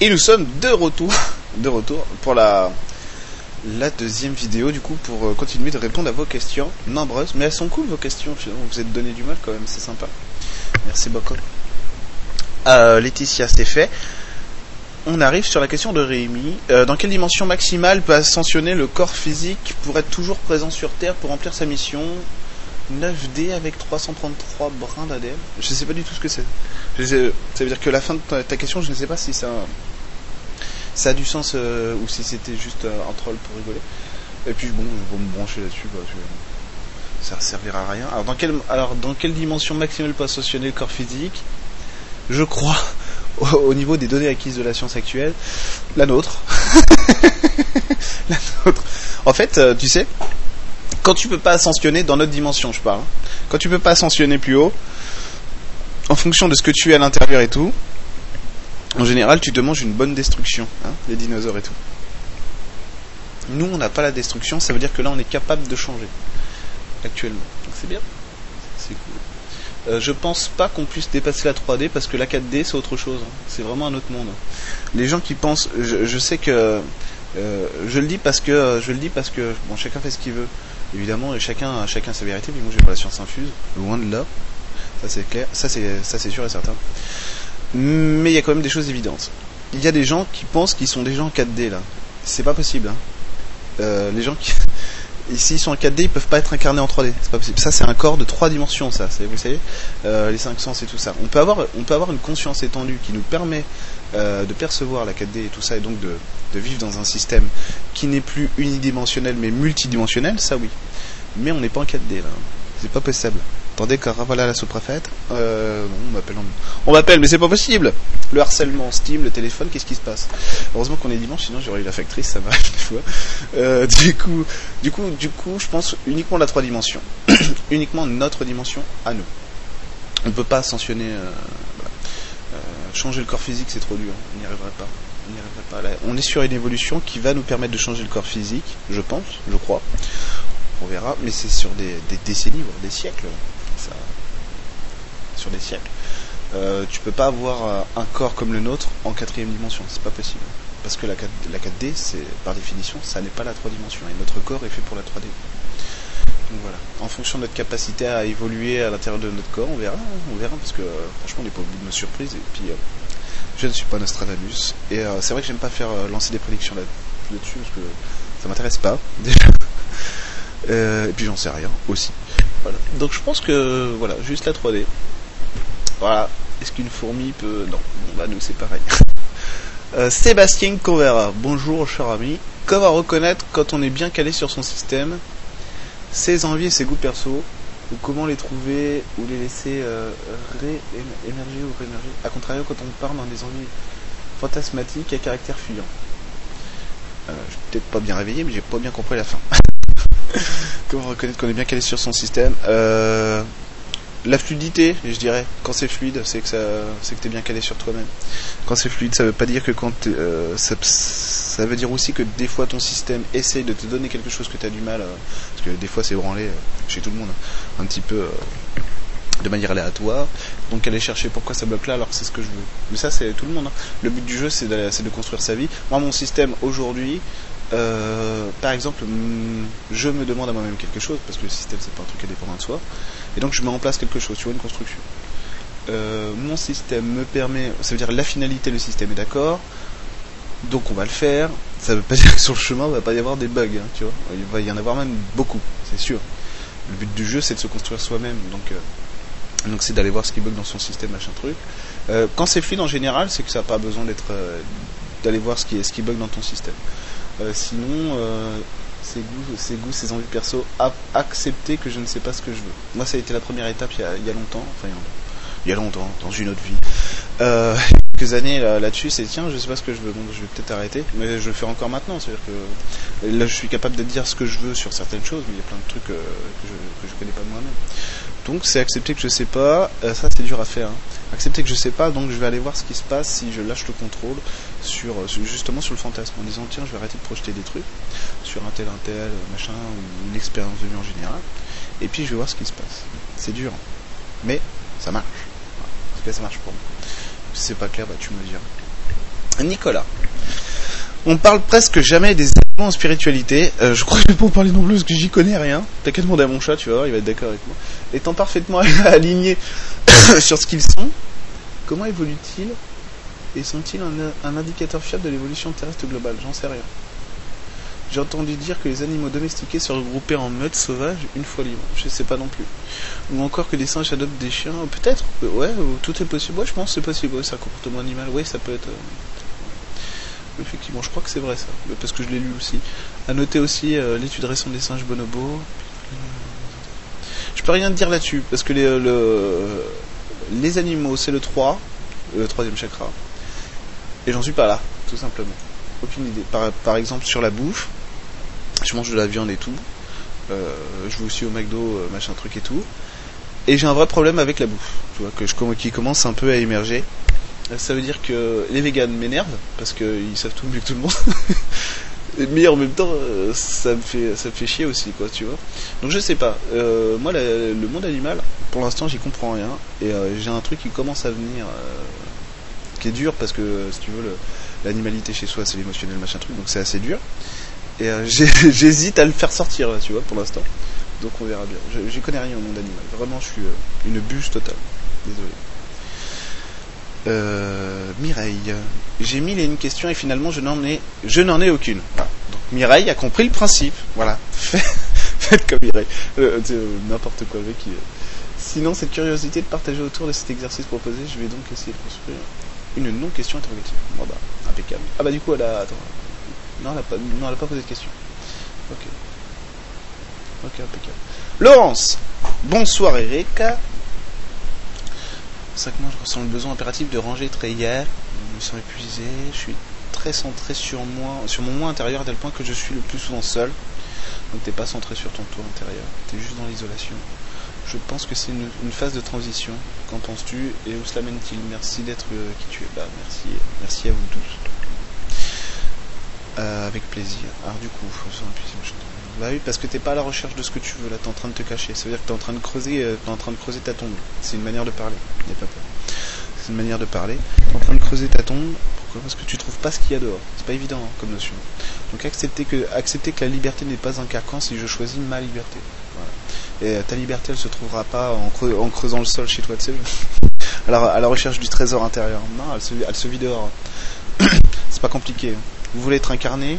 Et nous sommes de retour, de retour pour la, la deuxième vidéo du coup pour euh, continuer de répondre à vos questions nombreuses. Mais elles sont cool vos questions finalement, vous êtes donné du mal quand même, c'est sympa. Merci beaucoup. Euh, Laetitia, c'est fait. On arrive sur la question de Rémi. Euh, dans quelle dimension maximale peut ascensionner le corps physique pour être toujours présent sur Terre pour remplir sa mission? 9D avec 333 brins d'ADN Je ne sais pas du tout ce que c'est. Ça veut dire que la fin de ta, question, je ne sais pas si ça, a du sens euh, ou si c'était juste euh, un troll pour rigoler. Et puis bon, je vais me brancher là-dessus. Quoi, je- Ça servira à rien. Alors dans quelle, alors, dans quelle dimension maximale peut ascensionner le corps physique? Je crois, au, au niveau des données acquises de la science actuelle, la nôtre. la nôtre. En fait, euh, tu sais, quand tu peux pas ascensionner dans notre dimension, je parle. hein. Quand tu peux pas ascensionner plus haut, en fonction de ce que tu es à l'intérieur et tout, en général, tu te manges une bonne destruction, hein, les dinosaures et tout. Nous, on n'a pas la destruction, ça veut dire que là, on est capable de changer actuellement. Donc c'est bien, c'est cool. Euh, je pense pas qu'on puisse dépasser la 3D parce que la 4D c'est autre chose. hein. C'est vraiment un autre monde. Les gens qui pensent, je, je sais que euh, je le dis parce que je le dis parce que bon, chacun fait ce qu'il veut. Évidemment, chacun chacun sa vérité. Mais moi, j'ai pas la science infuse, loin de là. Ça c'est clair, ça c'est sûr et certain. Mais il y a quand même des choses évidentes. Il y a des gens qui pensent qu'ils sont déjà en 4D là. C'est pas possible. Hein. Euh, les gens qui Ici, ils sont en 4D, ils peuvent pas être incarnés en 3D. C'est pas possible. Ça, c'est un corps de trois dimensions, ça. Vous savez, euh, les cinq sens et tout ça. On peut avoir, on peut avoir une conscience étendue qui nous permet euh, de percevoir la 4D et tout ça, et donc de, de vivre dans un système qui n'est plus unidimensionnel mais multidimensionnel. Ça, oui. Mais on n'est pas en 4D là. C'est pas possible. Attendez, car voilà la sous-préfète. Euh, on m'appelle, on mais c'est pas possible. Le harcèlement, Steam, le téléphone, qu'est-ce qui se passe? Heureusement qu'on est dimanche, sinon j'aurais eu la factrice, ça m'arrive des fois. Euh, du coup, du coup, du coup, je pense uniquement la trois dimensions, uniquement notre dimension à nous. On peut pas ascensionner, euh, changer le corps physique, c'est trop dur. On n'y arriverait pas. On est sur une évolution qui va nous permettre de changer le corps physique, je pense, je crois. On verra, mais c'est sur des décennies, voire des siècles. Des siècles. Euh, tu peux pas avoir euh, un corps comme le nôtre en quatrième dimension, c'est pas possible. Parce que la, 4, la 4D, c'est par définition, ça n'est pas la 3 dimensions. Et notre corps est fait pour la 3D. Donc voilà. En fonction de notre capacité à évoluer à l'intérieur de notre corps, on verra, on verra, parce que euh, franchement, on n'est pas au bout de nos surprises. Et puis, euh, je ne suis pas Nostradamus. Et c'est vrai que j'aime pas faire lancer des prédictions là- là-dessus, parce que ça m'intéresse pas, déjà. Et puis j'en sais rien aussi. Donc je pense que voilà, juste la 3D. Voilà. Est-ce qu'une fourmi peut. Non, bon, bah nous c'est pareil. Euh, Sébastien Covera, bonjour cher ami. Comment reconnaître quand on est bien calé sur son système ses envies et ses goûts perso ou comment les trouver ou les laisser euh, ré-émerger ou réémerger A contrario, quand on part dans des envies fantasmatiques à caractère fuyant. Euh, je suis peut-être pas bien réveillé, mais j'ai pas bien compris la fin. comment reconnaître qu'on est bien calé sur son système la fluidité, je dirais. Quand c'est fluide, c'est que ça, c'est que t'es bien calé sur toi-même. Quand c'est fluide, ça veut pas dire que quand euh, ça, veut dire aussi que des fois ton système essaye de te donner quelque chose que t'as du mal, euh, parce que des fois c'est branlé euh, chez tout le monde, hein, un petit peu de manière aléatoire. Donc aller chercher pourquoi ça bloque là alors c'est ce que je veux. Mais ça c'est tout le monde. hein. Le but du jeu c'est de construire sa vie. Moi mon système aujourd'hui, euh, par exemple, hum, je me demande à moi-même quelque chose parce que le système c'est pas un truc indépendant de soi. Et donc je mets en place quelque chose, tu vois, une construction. Euh, mon système me permet, ça veut dire la finalité, le système est d'accord. Donc on va le faire. Ça veut pas dire que sur le chemin, il va pas y avoir des bugs, hein, tu vois. Il va y en avoir même beaucoup, c'est sûr. Le but du jeu, c'est de se construire soi-même. Donc, euh, donc c'est d'aller voir ce qui bug dans son système, machin truc. Quand c'est fluide en général, c'est que ça n'a pas besoin d'être d'aller voir ce qui, ce qui bug dans ton système. Euh, sinon, euh, ses goûts, ses goûts, ses envies perso, accepter que je ne sais pas ce que je veux. Moi, ça a été la première étape il y a, longtemps, enfin il y a longtemps, il y a longtemps, dans une autre vie. Euh, quelques années là- là-dessus, c'est tiens, je sais pas ce que je veux, donc je vais peut-être arrêter, mais je le fais encore maintenant. C'est-à-dire que là, je suis capable de dire ce que je veux sur certaines choses, mais il y a plein de trucs euh, que, je, que connais pas moi-même. Donc c'est accepter que je sais pas, euh, ça c'est dur à faire. hein. Accepter que je sais pas, donc je vais aller voir ce qui se passe si je lâche le contrôle sur, euh, justement sur le fantasme, en disant tiens je vais arrêter de projeter des trucs sur un tel un tel machin ou une expérience de vie en général, et puis je vais voir ce qui se passe. C'est dur, mais ça marche. En tout cas ça marche pour moi. C'est pas clair, bah tu me diras. Nicolas. On parle presque jamais des éléments en spiritualité. Euh, je crois que je vais pas en parler non plus parce que j'y connais rien. T'as qu'à demander à mon chat, tu vas voir, il va être d'accord avec moi. Étant parfaitement aligné sur ce qu'ils sont, comment évoluent-ils et sont-ils un indicateur fiable de l'évolution terrestre globale? J'en sais rien. J'ai entendu dire que les animaux domestiqués se regroupaient en meute sauvage une fois libres. Je sais pas non plus. Ou encore que les singes adoptent des chiens. Peut-être. Ouais, tout est possible. Ouais, je pense que c'est possible. Ouais, c'est un comportement animal. Ouais, ça peut être. Euh, effectivement, je crois que c'est vrai ça. Parce que je l'ai lu aussi. À noter aussi euh, l'étude récente des singes bonobos. Je peux rien dire là-dessus. Parce que les, euh, le, les animaux, c'est le 3. Le troisième chakra. Et j'en suis pas là, tout simplement. Aucune idée. Par, par exemple, sur la bouffe je mange de la viande et tout. Euh, je vais aussi au McDo, euh, machin truc et tout. Et j'ai un vrai problème avec la bouffe, tu vois, que qui commence un peu à émerger. Euh, ça veut dire que les véganes m'énervent parce qu'ils savent tout mieux que tout le monde. mais en même temps, ça me fait ça me fait chier aussi, quoi, tu vois. Donc je sais pas. moi, le monde animal, pour l'instant, j'y comprends rien. Et j'ai un truc qui commence à venir, qui est dur parce que si tu veux, l'animalité chez soi, c'est l'émotionnel, machin truc, donc c'est assez dur. Et euh, j'hésite à le faire sortir, tu vois, pour l'instant. Donc on verra bien. J'y connais rien au monde animal. Vraiment, je suis euh, une bûche totale. Désolé. Euh, Mireille. J'ai mis les une question et finalement je n'en ai, je n'en ai aucune. Donc Mireille a compris le principe. Voilà. Faites comme Mireille. Euh, N'importe quoi avec. Sinon, cette curiosité de partager autour de cet exercice proposé, je vais donc essayer de construire une non-question interrogative. Bah, impeccable. Ah bah du coup, elle a... Attends. Non, elle n'a pas, non, pas posé de question. Ok. Ok, impeccable. Laurence Bonsoir Eric. C'est que moi je ressens le besoin impératif de ranger très hier. Je me sens épuisé. Je suis très centré sur moi, sur mon moi intérieur à tel point que je suis le plus souvent seul. Donc t'es pas centré sur ton toit intérieur. T'es juste dans l'isolation. Je pense que c'est une, phase de transition. Qu'en penses-tu et où cela mène-t-il? Merci d'être euh, qui tu es. Bah merci, merci à vous tous. Euh, avec plaisir. Alors du coup, bah oui, parce que t'es pas à la recherche de ce que tu veux, là t'es en train de te cacher. Ça veut dire que t'es en train de creuser, euh, es en train de creuser ta tombe. C'est une manière de parler. N'aie pas peur. C'est une manière de parler. T'es en train de creuser ta tombe. Pourquoi? Parce que tu trouves pas ce qu'il y a dehors. C'est pas évident hein, comme notion. Donc accepter que, accepter que la liberté n'est pas un carcan si je choisis ma liberté. Voilà. Et euh, ta liberté, elle se trouvera pas en, creusant le sol chez toi, tu sais. Alors à la recherche du trésor intérieur. Non, elle se, elle se vit dehors. c'est pas compliqué. Hein vous voulez être incarné,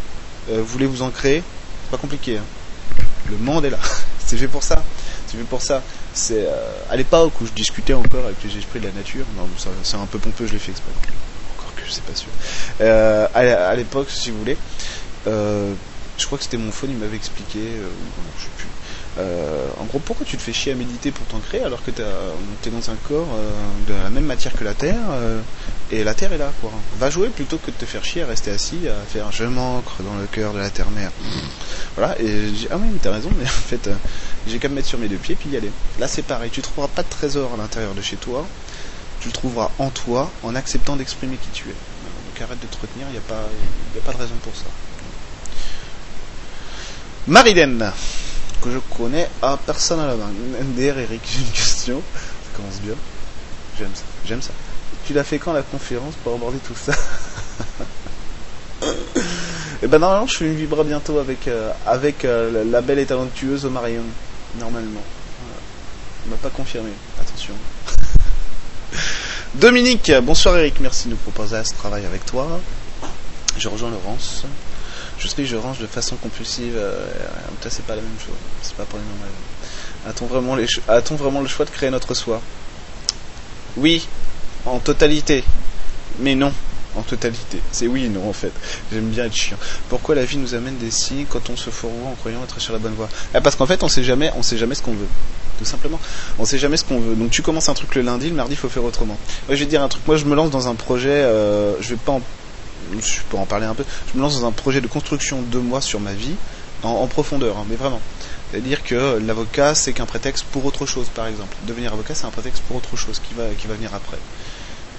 euh, vous voulez vous ancrer, c'est pas compliqué. Hein. Le monde est là. c'est fait pour ça. C'est fait pour ça. C'est euh, à l'époque où je discutais encore avec les esprits de la nature. Non, c'est un peu pompeux, je l'ai fait exprès. Encore que je sais pas sûr. Euh, à, l'époque, si vous voulez, je crois que c'était mon phone, il m'avait expliqué. plus. Euh, en gros, pourquoi tu te fais chier à méditer pour t'ancrer alors que tu es dans un corps euh, de la même matière que la Terre euh, et la Terre est là quoi. Va jouer plutôt que de te faire chier à rester assis à faire je m'ancre dans le cœur de la Terre-Mère. Voilà, et je dis ah oui mais t'as raison, mais en fait j'ai qu'à me mettre sur mes deux pieds puis y aller. Là c'est pareil, tu trouveras pas de trésor à l'intérieur de chez toi, tu le trouveras en toi en acceptant d'exprimer qui tu es. Donc arrête de te retenir, il n'y a, pas, a pas de raison pour ça. Mariden que je connais à personne à la main. NDR Eric, j'ai une question. Ça commence bien. J'aime ça. J'aime ça. Tu l'as fait quand la conférence pour aborder tout ça? Et eh ben normalement je fais une vibra bientôt avec euh, euh, la belle et talentueuse Marion. Normalement. On m'a pas confirmé. Attention. Dominique, bonsoir Eric, merci de nous proposer ce travail avec toi. Je rejoins Laurence je que je range de façon compulsive. Euh, en c'est pas la même chose. C'est pas pour les normales. A-t-on vraiment, les vraiment le choix de créer notre soi? Oui, en totalité. Mais non, en totalité. C'est oui et non en fait. J'aime bien être chiant. Pourquoi la vie nous amène des signes quand on se fourvoie en croyant être sur la bonne voie? Ah, Parce qu'en fait, on sait jamais, on sait jamais ce qu'on veut. Tout simplement. On sait jamais ce qu'on veut. Donc tu commences un truc le lundi, le mardi, il faut faire autrement. Moi, je vais dire un truc. Moi, je me lance dans un projet. Euh, je vais pas en je peux en parler un peu, je me lance dans un projet de construction de moi sur ma vie, en, profondeur, hein, mais vraiment. C'est-à-dire que l'avocat, c'est qu'un prétexte pour autre chose, par exemple. Devenir avocat, c'est un prétexte pour autre chose qui va, qui va venir après.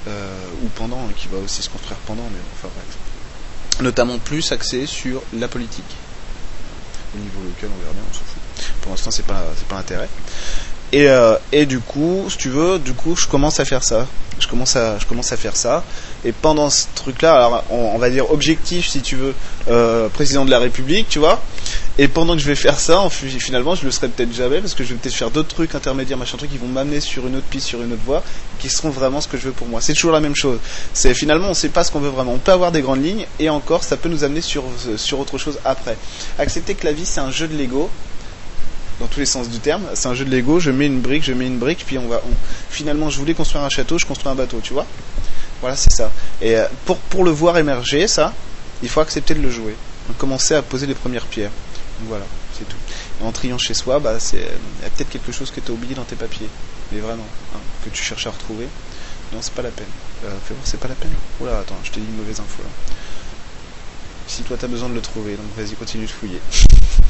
Euh, ou pendant, qui va aussi se construire pendant, mais enfin bref. Notamment plus axé sur la politique. Au niveau local, on verra bien, on s'en fout. Pour l'instant, c'est pas, c'est pas l'intérêt. Et, euh, et du coup, si tu veux, du coup, je commence à faire ça. Je commence à, je commence à faire ça. Et pendant ce truc-là, alors on, va dire objectif, si tu veux, euh, président de la République, tu vois. Et pendant que je vais faire ça, en fi- finalement, je le serai peut-être jamais parce que je vais peut-être faire d'autres trucs intermédiaires, machin truc, qui vont m'amener sur une autre piste, sur une autre voie, qui seront vraiment ce que je veux pour moi. C'est toujours la même chose. C'est finalement, on sait pas ce qu'on veut vraiment. On peut avoir des grandes lignes et encore, ça peut nous amener sur sur autre chose après. Accepter que la vie c'est un jeu de Lego dans tous les sens du terme. C'est un jeu de Lego. Je mets une brique, je mets une brique, puis on va. on- Finalement, je voulais construire un château, je construis un bateau, tu vois. Voilà, c'est ça. Et euh, pour pour le voir émerger, ça, il faut accepter de le jouer. Donc, commencer à poser les premières pierres. Donc, voilà, c'est tout. Et en triant chez soi, bah c'est il y a peut-être quelque chose que tu as oublié dans tes papiers, mais vraiment hein, que tu cherches à retrouver. Non, c'est pas la peine. Euh, fais voir, c'est pas la peine. Oula, attends, je t'ai dit une mauvaise info là. Si toi t'as besoin de le trouver, donc vas-y, continue de fouiller.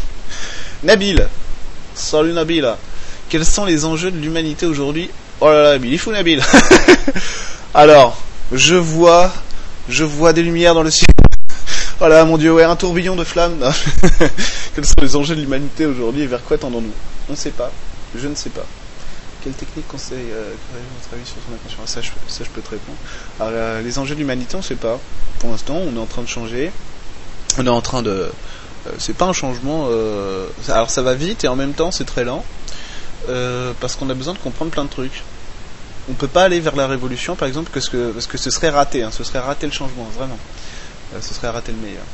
Nabil Salut Nabil Quels sont les enjeux de l'humanité aujourd'hui Oh là là, il est fou Nabil Alors, je vois, je vois des lumières dans le ciel. Oh là, mon dieu, ouais, un tourbillon de flammes. Quels sont les enjeux de l'humanité aujourd'hui et vers quoi tendons-nous? On ne sait pas. Je ne sais pas. Quelle technique conseille euh, votre avis sur son attention? Ça je, ça, je peux te répondre. Alors, euh, les enjeux de l'humanité, on ne sait pas. Pour l'instant, on est en train de changer. On est en train de. Euh, c'est pas un changement. euh, alors, ça va vite et en même temps, c'est très lent. euh, parce qu'on a besoin de comprendre plein de trucs. On peut pas aller vers la révolution, par exemple, parce que, parce que ce serait raté. Hein, ce serait rater le changement, vraiment. Ce serait rater le meilleur.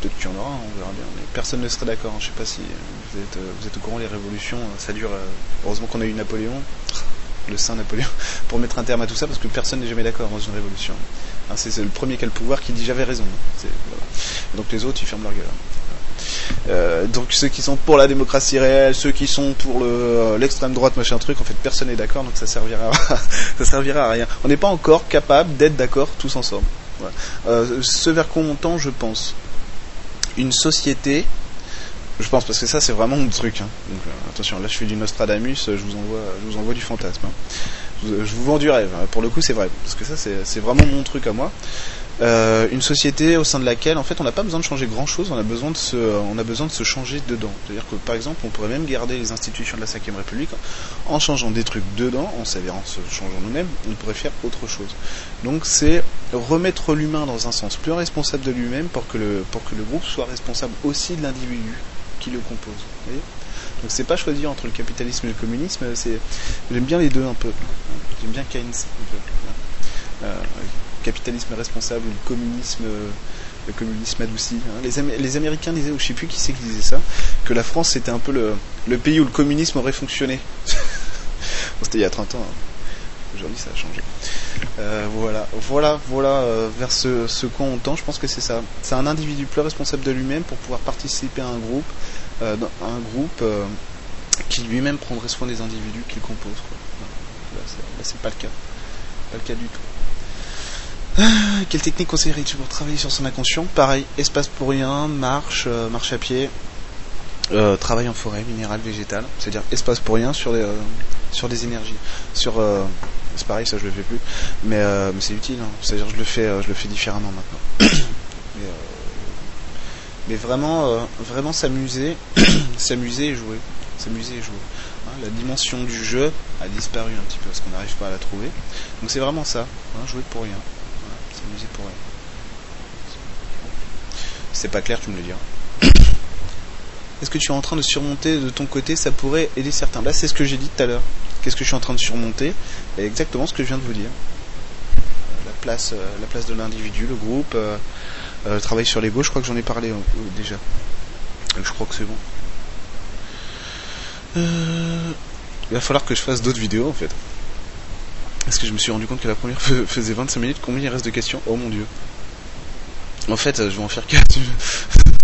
Peut-être qu'il y en aura, on verra bien. Mais personne ne serait d'accord. hein. Je sais pas si vous êtes, vous êtes au courant, les révolutions, ça dure. heureusement qu'on a eu Napoléon, le saint Napoléon, pour mettre un terme à tout ça, parce que personne n'est jamais d'accord dans une révolution. Hein, c'est le premier qui a le pouvoir qui dit j'avais raison. Et donc les autres, ils ferment leur gueule. Euh, donc ceux qui sont pour la démocratie réelle, ceux qui sont pour euh, l'extrême droite, machin truc, en fait personne n'est d'accord, donc ça servira, ça servira à rien. On n'est pas encore capable d'être d'accord tous ensemble. Voilà. Euh, ce vers quoi on tend, je pense, une société, je pense parce que ça c'est vraiment mon truc. hein. Euh, attention, là je fais du Nostradamus, je vous envoie, je vous envoie du fantasme. hein. Je, vous- vends du rêve. hein. Pour le coup, c'est vrai, parce que ça c'est, c'est vraiment mon truc à moi. Euh, une société au sein de laquelle en fait on n'a pas besoin de changer grand chose, on a besoin de se, on a besoin de se changer dedans. C'est-à-dire que par exemple on pourrait même garder les institutions de la 5ème République en changeant des trucs dedans, en s'avérant se changeant nous-mêmes, on pourrait faire autre chose. Donc c'est remettre l'humain dans un sens plus responsable de lui-même pour que le pour que le groupe soit responsable aussi de l'individu qui le compose. Vous voyez donc c'est pas choisir entre le capitalisme et le communisme, c'est j'aime bien les deux un peu. J'aime bien Keynes un peu. Euh, capitalisme responsable ou communisme le communisme adouci. hein. Les, Am- les Américains disaient, ou je sais plus qui c'est qui disait ça, que la France c'était un peu le, pays où le communisme aurait fonctionné. C'était il y a 30 ans. hein. Aujourd'hui ça a changé. Euh, voilà, voilà, voilà euh, vers ce, ce quoi on tend. Je pense que c'est ça. C'est un individu plus responsable de lui-même pour pouvoir participer à un groupe, euh, un groupe qui lui-même prendrait soin des individus qu'il compose. Là, c'est, pas le cas. Pas le cas du tout. Ah, Quelle technique conseillerais-tu pour travailler sur son inconscient? Pareil, espace pour rien, marche, marche à pied, travail en forêt, minéral, végétal, c'est-à-dire espace pour rien sur euh, sur des énergies. Sur, euh, c'est pareil, ça je le fais plus, mais, euh, c'est utile. hein. C'est-à-dire je le fais, euh, je le fais différemment maintenant. mais, vraiment, vraiment s'amuser, s'amuser et jouer, s'amuser et jouer. Hein, la dimension du jeu a disparu un petit peu parce qu'on n'arrive pas à la trouver. Donc c'est vraiment ça, hein, jouer pour rien. S'amuser pour rien. C'est pas clair, tu me le diras. Est-ce que tu es en train de surmonter de ton côté Ça pourrait aider certains. Là, c'est ce que j'ai dit tout à l'heure. Qu'est-ce que je suis en train de surmonter? Et Exactement ce que je viens de vous dire. Euh, La place, euh, la place de l'individu, le groupe, euh, le travail sur l'ego. Je crois que j'en ai parlé déjà. Je crois que c'est bon. Il va falloir que je fasse d'autres vidéos en fait. Parce que je me suis rendu compte que la première fais- faisait 25 minutes. Combien il reste de questions? Oh mon dieu. En fait, je vais en faire 4.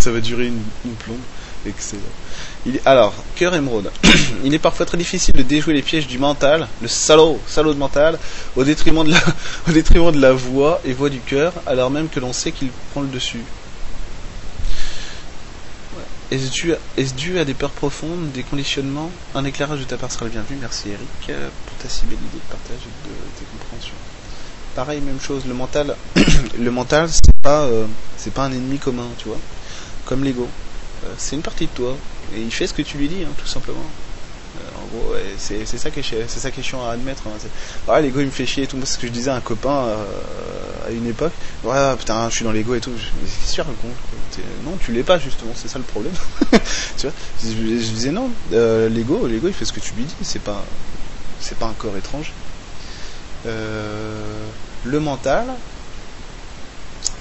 Ça va durer une plombe. Excellent. Alors, cœur émeraude. il est parfois très difficile de déjouer les pièges du mental, le salaud, salaud de mental, au détriment de la, voix et voix du cœur, alors même que l'on sait qu'il prend le dessus. Ouais. Est-ce dû, à- est-ce dû à des peurs profondes, des conditionnements? Un éclairage de ta part sera le bienvenu. Merci Eric euh, pour ta si belle idée de partage et de tes compréhensions. Pareil, même chose. Le mental, le mental, c'est pas, euh, c'est pas un ennemi commun, tu vois. Comme l'ego. Euh, c'est une partie de toi et il fait ce que tu lui dis, hein, tout simplement. Euh, En gros, c'est c'est ça qui est c'est ça qui est chiant à admettre. Hein. C'est- l'ego il me fait chier et tout. C'est ce que je disais à un copain euh, à une époque. Ouais, putain, je suis dans l'ego et tout. Racontes quoi? T'es- Non, tu l'es pas justement. C'est ça le problème. tu vois? Je, je disais non. l'ego, l'ego, il fait ce que tu lui dis. C'est pas c'est pas un corps étrange. Euh, le mental,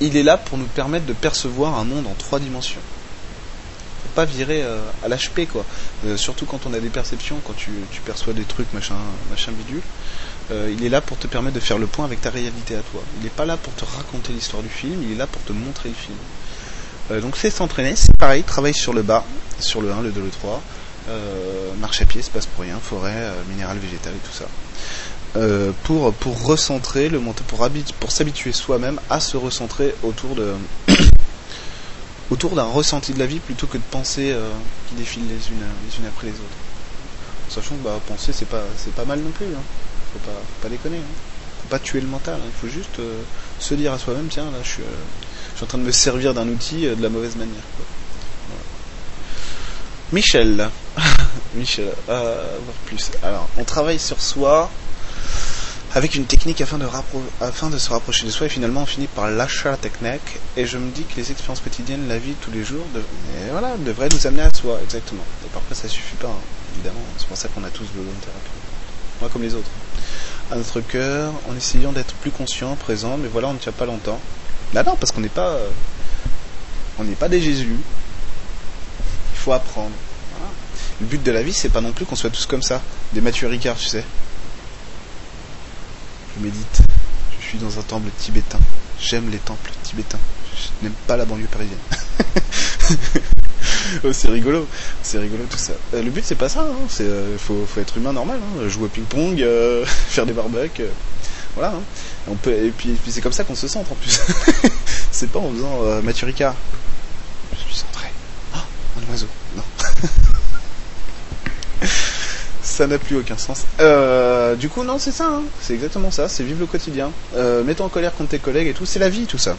il est là pour nous permettre de percevoir un monde en trois dimensions. Pas virer euh, à l'HP quoi. Euh, surtout quand on a des perceptions, quand tu, perçois des trucs machin, machin bidule. Euh, il est là pour te permettre de faire le point avec ta réalité à toi. Il n'est pas là pour te raconter l'histoire du film, il est là pour te montrer le film. Donc c'est s'entraîner, c'est pareil, travaille sur le bas, sur le 1, le 2, le 3. Euh, marche à pied, se passe pour rien, forêt, minéral, végétal et tout ça. Pour, pour recentrer le pour, pour s'habituer soi-même à se recentrer autour de autour d'un ressenti de la vie plutôt que de pensées euh, qui défilent les unes, les unes après les autres. Sachant que bah, penser c'est pas c'est pas mal non plus, hein. faut pas faut pas déconner, hein. faut pas tuer le mental, hein. il faut juste euh, se dire à soi-même tiens là je suis, euh, je suis en train de me servir d'un outil de la mauvaise manière. quoi. Michel, Michel, voir plus. Alors on travaille sur soi avec une technique afin de, se rapprocher de soi et finalement on finit par lâcher la technique et je me dis que les expériences quotidiennes, la vie tous les jours, de- voilà, devraient nous amener à soi, exactement. Et parfois ça suffit pas, hein, évidemment, c'est pour ça qu'on a tous besoin de thérapie. Moi comme les autres. À notre cœur, en essayant d'être plus conscient, présent, mais voilà, on ne tient pas longtemps. Là non, parce qu'on n'est pas... euh, on n'est pas des Jésus. Il faut apprendre. Le but de la vie, c'est pas non plus qu'on soit tous comme ça, des Mathieu Ricard, tu sais. Je médite. Je suis dans un temple tibétain. J'aime les temples tibétains. Je n'aime pas la banlieue parisienne. Oh, c'est rigolo, c'est rigolo tout ça. Euh, le but c'est pas ça, hein. c'est euh, faut, être humain normal, hein. jouer au ping-pong, euh, faire des barbecues, voilà. hein. On peut et puis, c'est comme ça qu'on se centre en plus. c'est pas en faisant Mathieu Ricard. Je suis centré. Oh, un oiseau. Non. Ça n'a plus aucun sens. Euh, du coup, non, c'est ça. hein. C'est exactement ça. C'est vivre le quotidien. Euh, mets-toi en colère contre tes collègues et tout. C'est la vie, tout ça.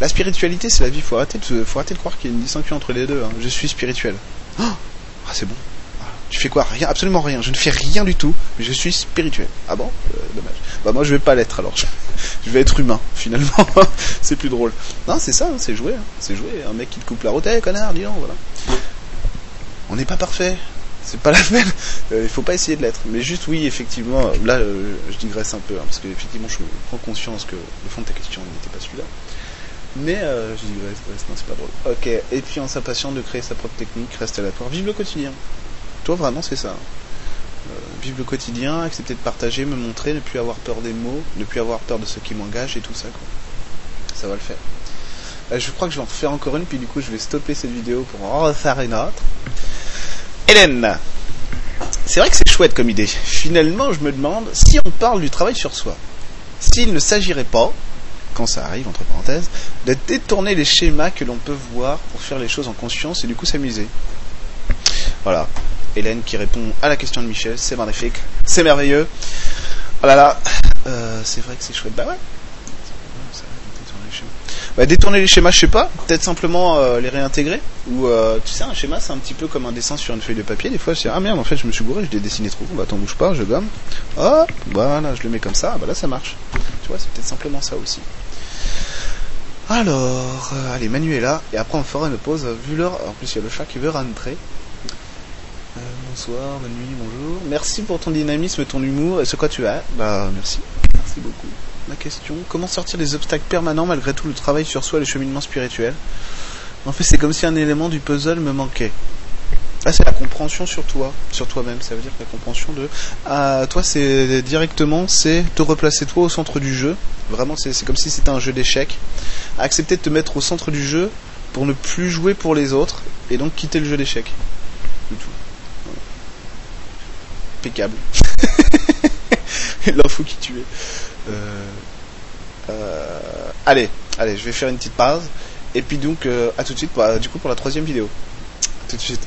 La spiritualité, c'est la vie. Faut arrêter de, faut arrêter de croire qu'il y a une distinction entre les deux. hein. Je suis spirituel. Oh ah, c'est bon. Ah, Tu fais quoi? Rien, absolument rien. Je ne fais rien du tout. Mais je suis spirituel. Ah bon? Euh, Dommage. Bah moi, je vais pas l'être alors. Je, vais être humain. Finalement, c'est plus drôle. Non, c'est ça. hein, c'est jouer. C'est jouer. Un mec qui te coupe la route, Eh, connard, dis donc, voilà. On n'est pas parfait. C'est pas la peine. Euh, il faut pas essayer de l'être. Mais juste, oui, effectivement, euh, là, euh, je digresse un peu, hein, parce que effectivement, je prends conscience que le fond de ta question n'était pas celui-là. Mais je digresse, non, c'est pas drôle. Ok, et puis en s'impatientant de créer sa propre technique, reste aléatoire. Vive le quotidien. Toi, vraiment, c'est ça. Euh, vivre le quotidien, accepter de partager, me montrer, ne plus avoir peur des mots, ne plus avoir peur de ce qui m'engage et tout ça, quoi. Ça va le faire. Je crois que je vais en refaire encore une, puis du coup, je vais stopper cette vidéo pour en refaire une autre. Hélène, c'est vrai que c'est chouette comme idée. Finalement, je me demande si on parle du travail sur soi. S'il ne s'agirait pas, quand ça arrive, entre parenthèses, de détourner les schémas que l'on peut voir pour faire les choses en conscience et du coup s'amuser. Voilà. Hélène qui répond à la question de Michel, c'est magnifique, c'est merveilleux. Oh là là, euh, c'est vrai que c'est chouette. Bah ouais. Ça, détourner les schémas. Bah, détourner les schémas, je sais pas, peut-être simplement euh, les réintégrer. Ou euh, tu sais, un schéma, c'est un petit peu comme un dessin sur une feuille de papier. Des fois, je dis ah merde, en fait, je me suis gouré, je l'ai dessiné trop. Bah, t'en bouge pas, je gomme. Hop, voilà, je le mets comme ça. Bah là, ça marche. Tu vois, c'est peut-être simplement ça aussi. Alors, euh, allez, Manu est là, et après on fera une pause, vu l'heure, en plus il y a le chat qui veut rentrer. Euh, bonsoir, bonne nuit, bonjour. Merci pour ton dynamisme, ton humour, et ce quoi tu as. Bah, merci. Merci beaucoup. La question, comment sortir des obstacles permanents malgré tout le travail sur soi et le cheminement spirituel? En fait, c'est comme si un élément du puzzle me manquait. Là, c'est la compréhension sur toi, sur toi-même. Ça veut dire que la compréhension de. Ah, toi, c'est directement, c'est te replacer toi au centre du jeu. Vraiment, c'est comme si c'était un jeu d'échecs. Accepter de te mettre au centre du jeu pour ne plus jouer pour les autres et donc quitter le jeu d'échecs. Du tout. Voilà. Impeccable. L'info qui. Euh, euh, allez, allez, je vais faire une petite pause. Et puis donc, euh, à tout de suite, du coup, pour la troisième vidéo. À tout de suite.